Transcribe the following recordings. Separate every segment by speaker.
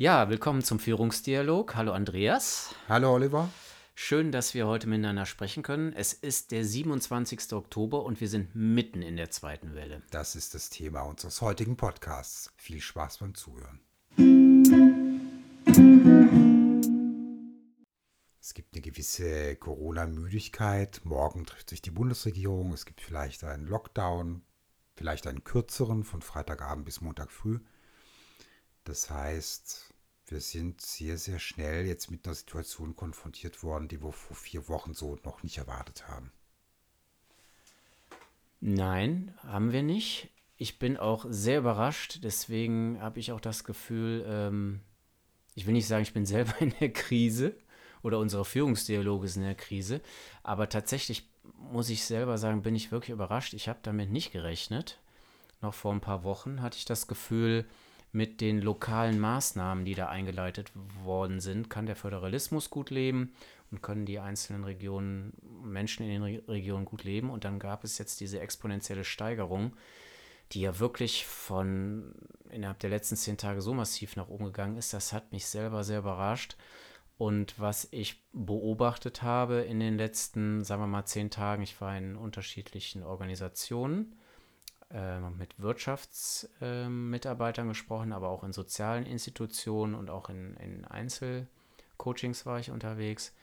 Speaker 1: Ja, willkommen zum Führungsdialog. Hallo Andreas.
Speaker 2: Hallo Oliver.
Speaker 1: Schön, dass wir heute miteinander sprechen können. Es ist der 27. Oktober und wir sind mitten in der zweiten Welle.
Speaker 2: Das ist das Thema unseres heutigen Podcasts. Viel Spaß beim Zuhören. Es gibt eine gewisse Corona-Müdigkeit. Morgen trifft sich die Bundesregierung. Es gibt vielleicht einen Lockdown, vielleicht einen kürzeren von Freitagabend bis Montag früh. Das heißt, wir sind sehr, sehr schnell jetzt mit einer Situation konfrontiert worden, die wir vor vier Wochen so noch nicht erwartet haben.
Speaker 1: Nein, haben wir nicht. Ich bin auch sehr überrascht. Deswegen habe ich auch das Gefühl, ähm, ich will nicht sagen, ich bin selber in der Krise oder unsere Führungsdialoge sind in der Krise. Aber tatsächlich muss ich selber sagen, bin ich wirklich überrascht. Ich habe damit nicht gerechnet. Noch vor ein paar Wochen hatte ich das Gefühl, mit den lokalen Maßnahmen, die da eingeleitet worden sind, kann der Föderalismus gut leben und können die einzelnen Regionen, Menschen in den Re Regionen gut leben. Und dann gab es jetzt diese exponentielle Steigerung, die ja wirklich von innerhalb der letzten zehn Tage so massiv nach oben gegangen ist. Das hat mich selber sehr überrascht. Und was ich beobachtet habe in den letzten, sagen wir mal, zehn Tagen, ich war in unterschiedlichen Organisationen, äh, mit Wirtschaftsmitarbeitern äh, gesprochen, aber auch in sozialen Institutionen und auch in, in Einzelcoachings war ich unterwegs.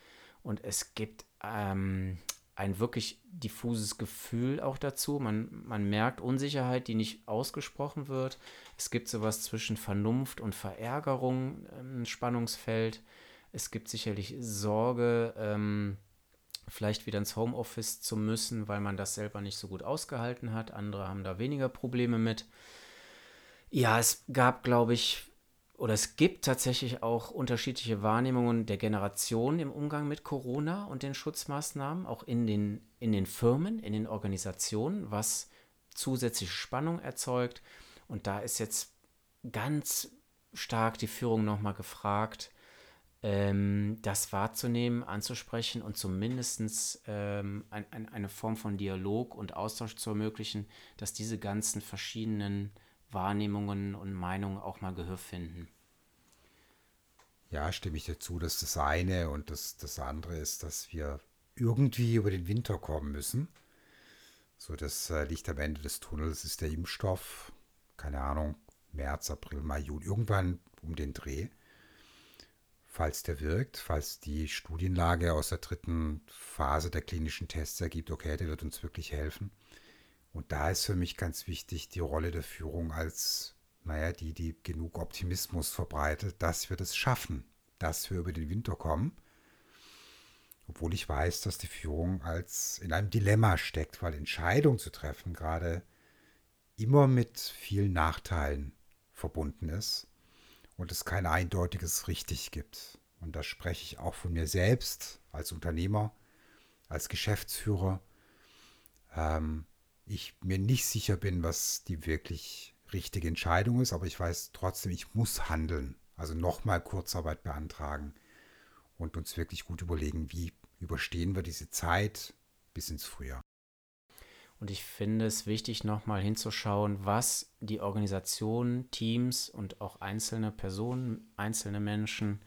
Speaker 1: Und es gibt ähm, ein wirklich diffuses Gefühl auch dazu. Man, man merkt Unsicherheit, die nicht ausgesprochen wird. Es gibt sowas zwischen Vernunft und Verärgerung im Spannungsfeld. Es gibt sicherlich Sorge, ähm, vielleicht wieder ins Homeoffice zu müssen, weil man das selber nicht so gut ausgehalten hat. Andere haben da weniger Probleme mit. Ja, es gab, glaube ich, oder es gibt tatsächlich auch unterschiedliche Wahrnehmungen der Generation im Umgang mit Corona und den Schutzmaßnahmen, auch in den, in den Firmen, in den Organisationen, was zusätzliche Spannung erzeugt. Und da ist jetzt ganz stark die Führung nochmal gefragt, ähm, das wahrzunehmen, anzusprechen und zumindest ähm, ein, ein, eine Form von Dialog und Austausch zu ermöglichen, dass diese ganzen verschiedenen Wahrnehmungen und Meinungen auch mal Gehör finden.
Speaker 2: Ja, stimme ich dazu, dass das eine und das, das andere ist, dass wir irgendwie über den Winter kommen müssen. So, das äh, Licht am Ende des Tunnels ist der Impfstoff. Keine Ahnung, März, April, Mai, Juni, irgendwann um den Dreh falls der wirkt, falls die Studienlage aus der dritten Phase der klinischen Tests ergibt, okay, der wird uns wirklich helfen. Und da ist für mich ganz wichtig die Rolle der Führung als, naja, die, die genug Optimismus verbreitet, dass wir das schaffen, dass wir über den Winter kommen. Obwohl ich weiß, dass die Führung als in einem Dilemma steckt, weil Entscheidungen zu treffen gerade immer mit vielen Nachteilen verbunden ist und es kein eindeutiges richtig gibt. Und da spreche ich auch von mir selbst als Unternehmer, als Geschäftsführer. Ähm, ich mir nicht sicher bin, was die wirklich richtige Entscheidung ist, aber ich weiß trotzdem, ich muss handeln. Also nochmal Kurzarbeit beantragen und uns wirklich gut überlegen, wie überstehen wir diese Zeit bis ins Frühjahr.
Speaker 1: Und ich finde es wichtig, nochmal hinzuschauen, was die Organisation, Teams und auch einzelne Personen, einzelne Menschen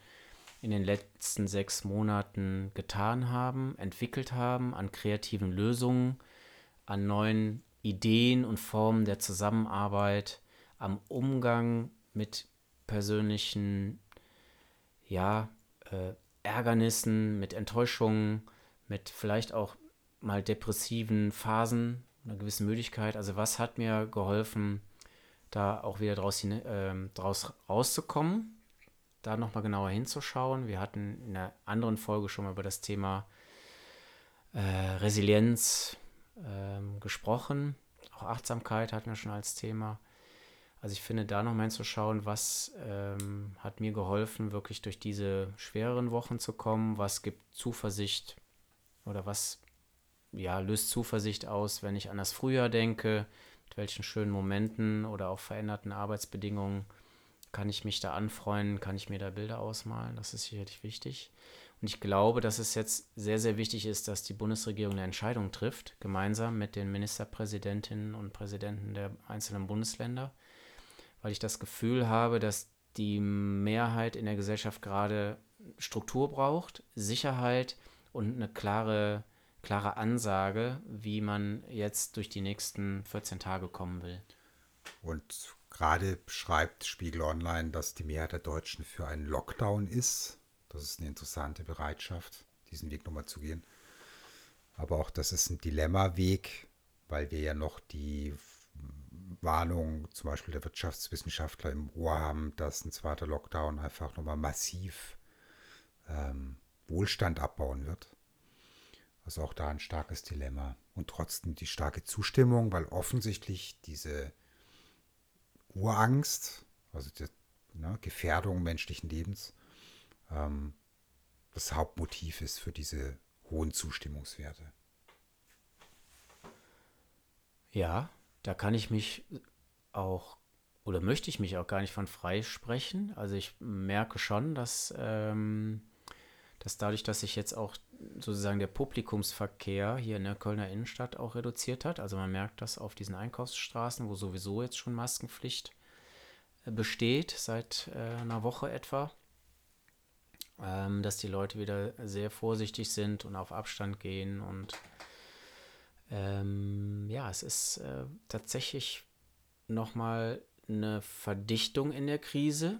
Speaker 1: in den letzten sechs Monaten getan haben, entwickelt haben an kreativen Lösungen, an neuen Ideen und Formen der Zusammenarbeit, am Umgang mit persönlichen, ja, äh, Ärgernissen, mit Enttäuschungen, mit vielleicht auch mal depressiven Phasen, einer gewissen Müdigkeit. Also was hat mir geholfen, da auch wieder draus, äh, draus rauszukommen, da nochmal genauer hinzuschauen. Wir hatten in einer anderen Folge schon mal über das Thema äh, Resilienz äh, gesprochen. Auch Achtsamkeit hatten wir schon als Thema. Also ich finde, da nochmal hinzuschauen, was ähm, hat mir geholfen, wirklich durch diese schwereren Wochen zu kommen, was gibt Zuversicht oder was ja, löst Zuversicht aus, wenn ich an das Frühjahr denke, mit welchen schönen Momenten oder auch veränderten Arbeitsbedingungen kann ich mich da anfreuen, kann ich mir da Bilder ausmalen, das ist sicherlich wichtig. Und ich glaube, dass es jetzt sehr, sehr wichtig ist, dass die Bundesregierung eine Entscheidung trifft, gemeinsam mit den Ministerpräsidentinnen und Präsidenten der einzelnen Bundesländer, weil ich das Gefühl habe, dass die Mehrheit in der Gesellschaft gerade Struktur braucht, Sicherheit und eine klare, klare Ansage, wie man jetzt durch die nächsten 14 Tage kommen will.
Speaker 2: Und gerade schreibt Spiegel Online, dass die Mehrheit der Deutschen für einen Lockdown ist. Das ist eine interessante Bereitschaft, diesen Weg nochmal zu gehen. Aber auch das ist ein Dilemmaweg, weil wir ja noch die Warnung zum Beispiel der Wirtschaftswissenschaftler im Ohr haben, dass ein zweiter Lockdown einfach nochmal massiv ähm, Wohlstand abbauen wird. Also auch da ein starkes Dilemma. Und trotzdem die starke Zustimmung, weil offensichtlich diese Urangst, also die ne, Gefährdung menschlichen Lebens, ähm, das Hauptmotiv ist für diese hohen Zustimmungswerte.
Speaker 1: Ja, da kann ich mich auch oder möchte ich mich auch gar nicht von freisprechen. Also ich merke schon, dass, ähm, dass dadurch, dass sich jetzt auch sozusagen der Publikumsverkehr hier in der Kölner Innenstadt auch reduziert hat, also man merkt das auf diesen Einkaufsstraßen, wo sowieso jetzt schon Maskenpflicht äh, besteht, seit äh, einer Woche etwa, ähm, dass die Leute wieder sehr vorsichtig sind und auf Abstand gehen und ähm, ja, es ist äh, tatsächlich nochmal eine Verdichtung in der Krise.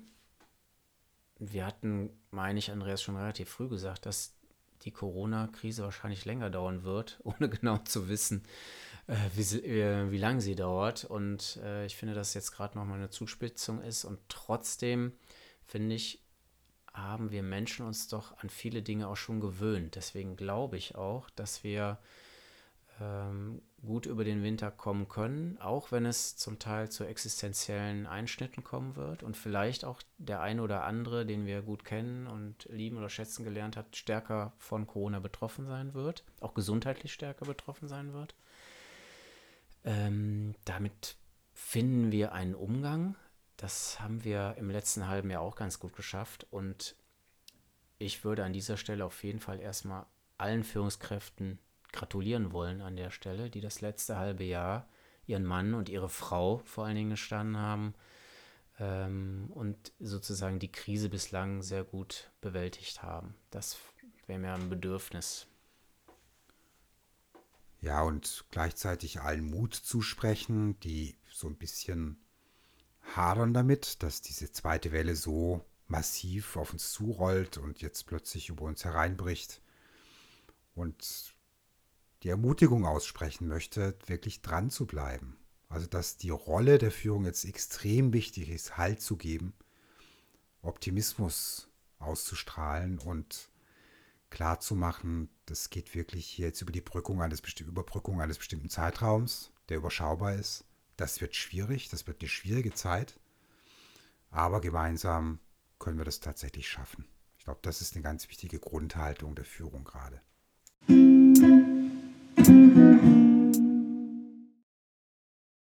Speaker 1: Wir hatten, meine ich, Andreas schon relativ früh gesagt, dass die Corona-Krise wahrscheinlich länger dauern wird, ohne genau zu wissen, äh, wie, äh, wie lange sie dauert. Und äh, ich finde, dass jetzt gerade nochmal eine Zuspitzung ist. Und trotzdem, finde ich, haben wir Menschen uns doch an viele Dinge auch schon gewöhnt. Deswegen glaube ich auch, dass wir ähm, gut über den Winter kommen können, auch wenn es zum Teil zu existenziellen Einschnitten kommen wird und vielleicht auch der eine oder andere, den wir gut kennen und lieben oder schätzen gelernt hat, stärker von Corona betroffen sein wird, auch gesundheitlich stärker betroffen sein wird. Ähm, damit finden wir einen Umgang. Das haben wir im letzten halben Jahr auch ganz gut geschafft und ich würde an dieser Stelle auf jeden Fall erstmal allen Führungskräften gratulieren wollen an der Stelle, die das letzte halbe Jahr ihren Mann und ihre Frau vor allen Dingen gestanden haben ähm, und sozusagen die Krise bislang sehr gut bewältigt haben. Das wäre mir ein Bedürfnis.
Speaker 2: Ja, und gleichzeitig allen Mut zusprechen, die so ein bisschen hadern damit, dass diese zweite Welle so massiv auf uns zurollt und jetzt plötzlich über uns hereinbricht. Und die Ermutigung aussprechen möchte, wirklich dran zu bleiben. Also dass die Rolle der Führung jetzt extrem wichtig ist, Halt zu geben, Optimismus auszustrahlen und klar zu machen, das geht wirklich jetzt über die Brückung eines, Überbrückung eines bestimmten Zeitraums, der überschaubar ist. Das wird schwierig, das wird eine schwierige Zeit, aber gemeinsam können wir das tatsächlich schaffen. Ich glaube, das ist eine ganz wichtige Grundhaltung der Führung gerade.